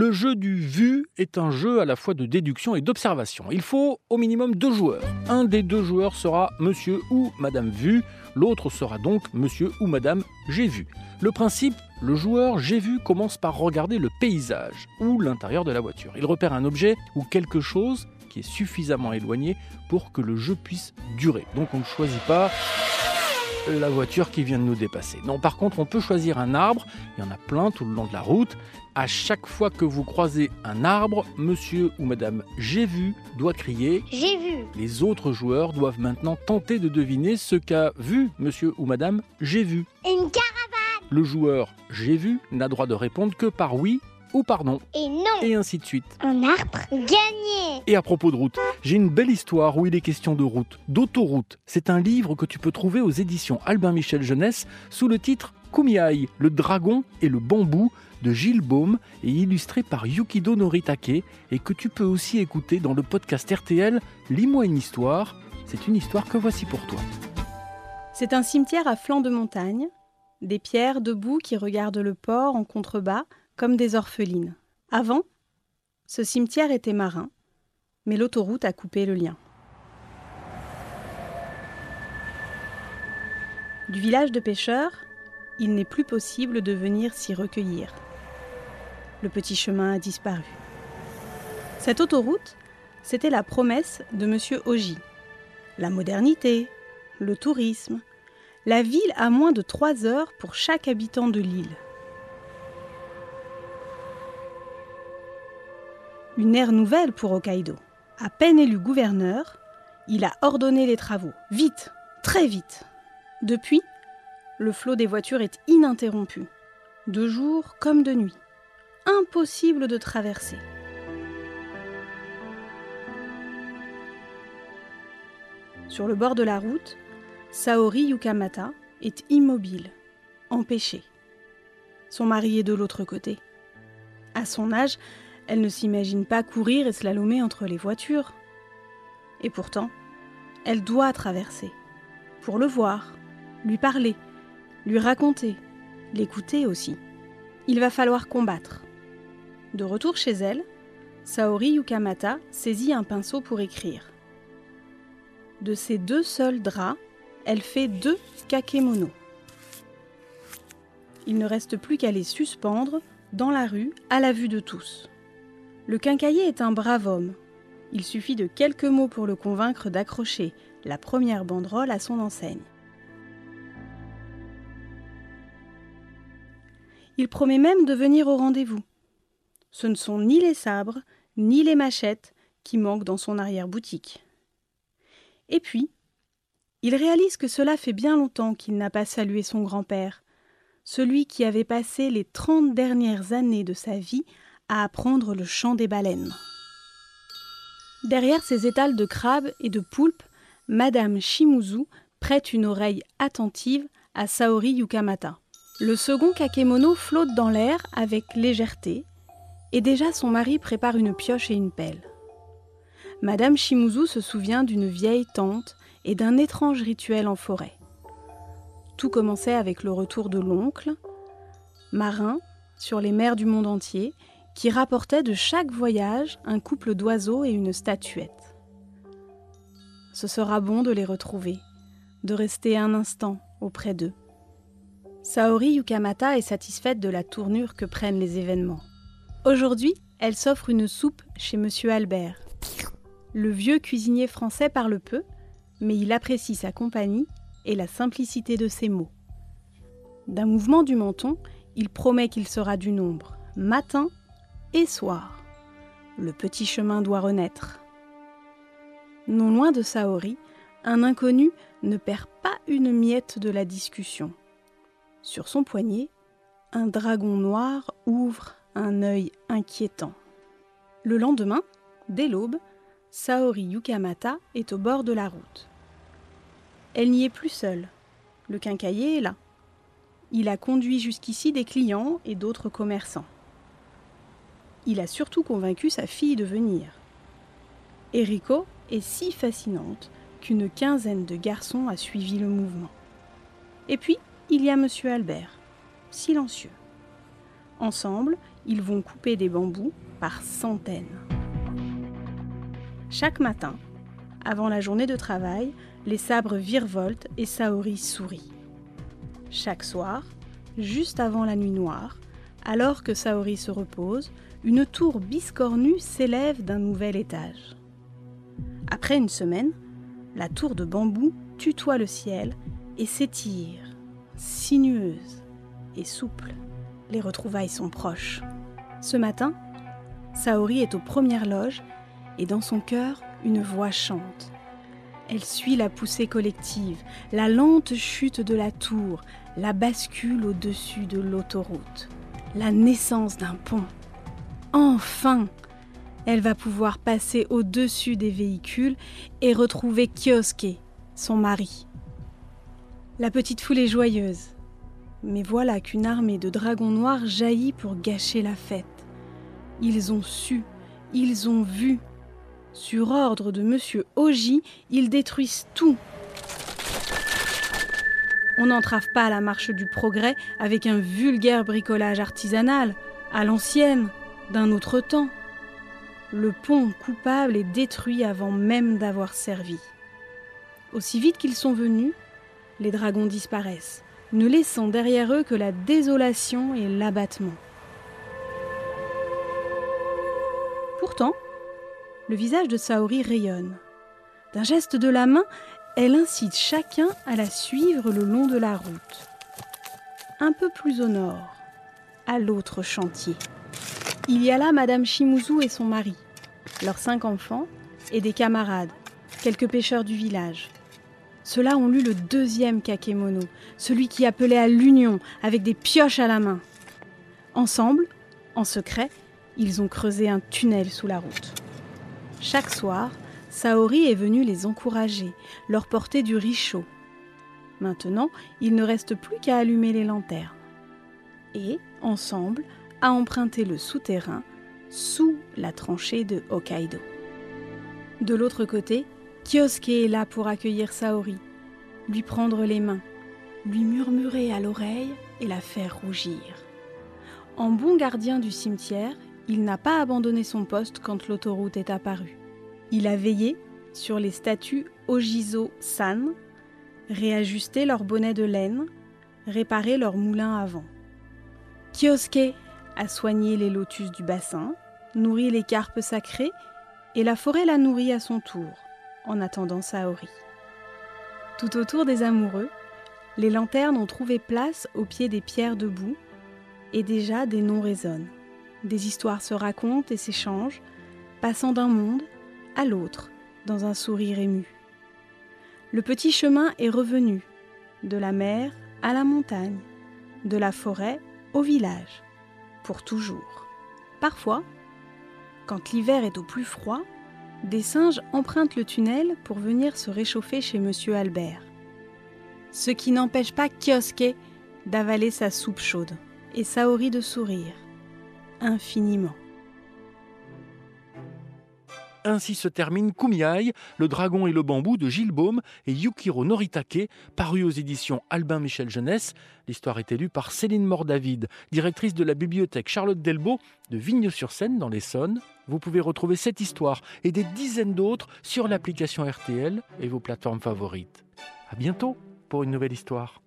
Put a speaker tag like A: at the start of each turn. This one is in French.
A: Le jeu du vu est un jeu à la fois de déduction et d'observation. Il faut au minimum deux joueurs. Un des deux joueurs sera monsieur ou madame vu, l'autre sera donc monsieur ou madame j'ai vu. Le principe, le joueur j'ai vu commence par regarder le paysage ou l'intérieur de la voiture. Il repère un objet ou quelque chose qui est suffisamment éloigné pour que le jeu puisse durer. Donc on ne choisit pas la voiture qui vient de nous dépasser. Non, par contre, on peut choisir un arbre, il y en a plein tout le long de la route. À chaque fois que vous croisez un arbre, monsieur ou madame j'ai vu doit crier
B: J'ai vu.
A: Les autres joueurs doivent maintenant tenter de deviner ce qu'a vu monsieur ou madame j'ai vu.
B: Une caravane.
A: Le joueur j'ai vu n'a droit de répondre que par oui ou pardon.
B: Et non.
A: Et ainsi de suite.
B: Un arbre. Gagné.
A: Et à propos de route, j'ai une belle histoire où il est question de route, d'autoroute. C'est un livre que tu peux trouver aux éditions Albin Michel Jeunesse sous le titre Kumiai, le dragon et le bambou de Gilles Baume et illustré par Yukido Noritake et que tu peux aussi écouter dans le podcast RTL Lis-moi une histoire. C'est une histoire que voici pour toi.
C: C'est un cimetière à flanc de montagne, des pierres debout qui regardent le port en contrebas comme des orphelines. Avant, ce cimetière était marin, mais l'autoroute a coupé le lien. Du village de pêcheurs, il n'est plus possible de venir s'y recueillir. Le petit chemin a disparu. Cette autoroute, c'était la promesse de M. Oji. La modernité, le tourisme, la ville a moins de trois heures pour chaque habitant de l'île. Une ère nouvelle pour Hokkaido. À peine élu gouverneur, il a ordonné les travaux. Vite, très vite. Depuis, le flot des voitures est ininterrompu. De jour comme de nuit. Impossible de traverser. Sur le bord de la route, Saori Yukamata est immobile, empêchée. Son mari est de l'autre côté. À son âge, elle ne s'imagine pas courir et slalomer entre les voitures. Et pourtant, elle doit traverser. Pour le voir, lui parler, lui raconter, l'écouter aussi. Il va falloir combattre. De retour chez elle, Saori Yukamata saisit un pinceau pour écrire. De ces deux seuls draps, elle fait deux kakemono. Il ne reste plus qu'à les suspendre dans la rue à la vue de tous. Le quincailler est un brave homme. Il suffit de quelques mots pour le convaincre d'accrocher la première banderole à son enseigne. Il promet même de venir au rendez-vous. Ce ne sont ni les sabres, ni les machettes qui manquent dans son arrière-boutique. Et puis, il réalise que cela fait bien longtemps qu'il n'a pas salué son grand-père, celui qui avait passé les trente dernières années de sa vie à apprendre le chant des baleines. Derrière ses étals de crabes et de poulpes, Madame Shimuzu prête une oreille attentive à Saori Yukamata. Le second kakemono flotte dans l'air avec légèreté, et déjà son mari prépare une pioche et une pelle. Madame Shimuzu se souvient d'une vieille tante et d'un étrange rituel en forêt. Tout commençait avec le retour de l'oncle, marin sur les mers du monde entier, qui rapportait de chaque voyage un couple d'oiseaux et une statuette. Ce sera bon de les retrouver, de rester un instant auprès d'eux. Saori Yukamata est satisfaite de la tournure que prennent les événements. Aujourd'hui, elle s'offre une soupe chez Monsieur Albert. Le vieux cuisinier français parle peu, mais il apprécie sa compagnie et la simplicité de ses mots. D'un mouvement du menton, il promet qu'il sera du nombre, matin et soir. Le petit chemin doit renaître. Non loin de Saori, un inconnu ne perd pas une miette de la discussion. Sur son poignet, un dragon noir ouvre un œil inquiétant. Le lendemain, dès l'aube, Saori Yukamata est au bord de la route. Elle n'y est plus seule. Le quincailler est là. Il a conduit jusqu'ici des clients et d'autres commerçants. Il a surtout convaincu sa fille de venir. Eriko est si fascinante qu'une quinzaine de garçons a suivi le mouvement. Et puis, il y a Monsieur Albert, silencieux. Ensemble, ils vont couper des bambous par centaines. Chaque matin, avant la journée de travail, les sabres virevoltent et Saori sourit. Chaque soir, juste avant la nuit noire, alors que Saori se repose, une tour biscornue s'élève d'un nouvel étage. Après une semaine, la tour de bambou tutoie le ciel et s'étire, sinueuse et souple. Les retrouvailles sont proches. Ce matin, Saori est aux premières loges et dans son cœur, une voix chante. Elle suit la poussée collective, la lente chute de la tour, la bascule au-dessus de l'autoroute, la naissance d'un pont. Enfin, elle va pouvoir passer au-dessus des véhicules et retrouver Kyosuke, son mari. La petite foule est joyeuse. Mais voilà qu'une armée de dragons noirs jaillit pour gâcher la fête. Ils ont su, ils ont vu. Sur ordre de Monsieur Oji, ils détruisent tout. On n'entrave pas la marche du progrès avec un vulgaire bricolage artisanal, à l'ancienne, d'un autre temps. Le pont coupable est détruit avant même d'avoir servi. Aussi vite qu'ils sont venus, les dragons disparaissent, ne laissant derrière eux que la désolation et l'abattement. Pourtant, le visage de Saori rayonne. D'un geste de la main, elle incite chacun à la suivre le long de la route. Un peu plus au nord, à l'autre chantier. Il y a là Madame Shimizu et son mari, leurs cinq enfants et des camarades, quelques pêcheurs du village. Ceux-là ont lu le deuxième kakemono, celui qui appelait à l'union avec des pioches à la main. Ensemble, en secret, ils ont creusé un tunnel sous la route. Chaque soir, Saori est venu les encourager, leur porter du riz chaud. Maintenant, il ne reste plus qu'à allumer les lanternes. Et, ensemble, à emprunter le souterrain sous la tranchée de Hokkaido. De l'autre côté, Kyosuke est là pour accueillir Saori, lui prendre les mains, lui murmurer à l'oreille et la faire rougir. En bon gardien du cimetière, il n'a pas abandonné son poste quand l'autoroute est apparue. Il a veillé sur les statues Ojizo-san, réajusté leur bonnet de laine, réparé leur moulin avant. Kyosuke a soigné les lotus du bassin, nourri les carpes sacrées, et la forêt l'a nourri à son tour, en attendant Saori. Tout autour des amoureux, les lanternes ont trouvé place au pied des pierres debout, et déjà des noms résonnent. Des histoires se racontent et s'échangent, passant d'un monde l'autre dans un sourire ému. Le petit chemin est revenu, de la mer à la montagne, de la forêt au village, pour toujours. Parfois, quand l'hiver est au plus froid, des singes empruntent le tunnel pour venir se réchauffer chez Monsieur Albert. Ce qui n'empêche pas Kioske d'avaler sa soupe chaude et Saori de sourire infiniment.
A: Ainsi se termine Kumiai, le dragon et le bambou de Gilles Baume et Yukiro Noritake, paru aux éditions Albin Michel Jeunesse. L'histoire est élue par Céline Mort-David, directrice de la bibliothèque Charlotte Delbo de Vigne-sur-Seine dans l'Essonne. Vous pouvez retrouver cette histoire et des dizaines d'autres sur l'application RTL et vos plateformes favorites. À bientôt pour une nouvelle histoire.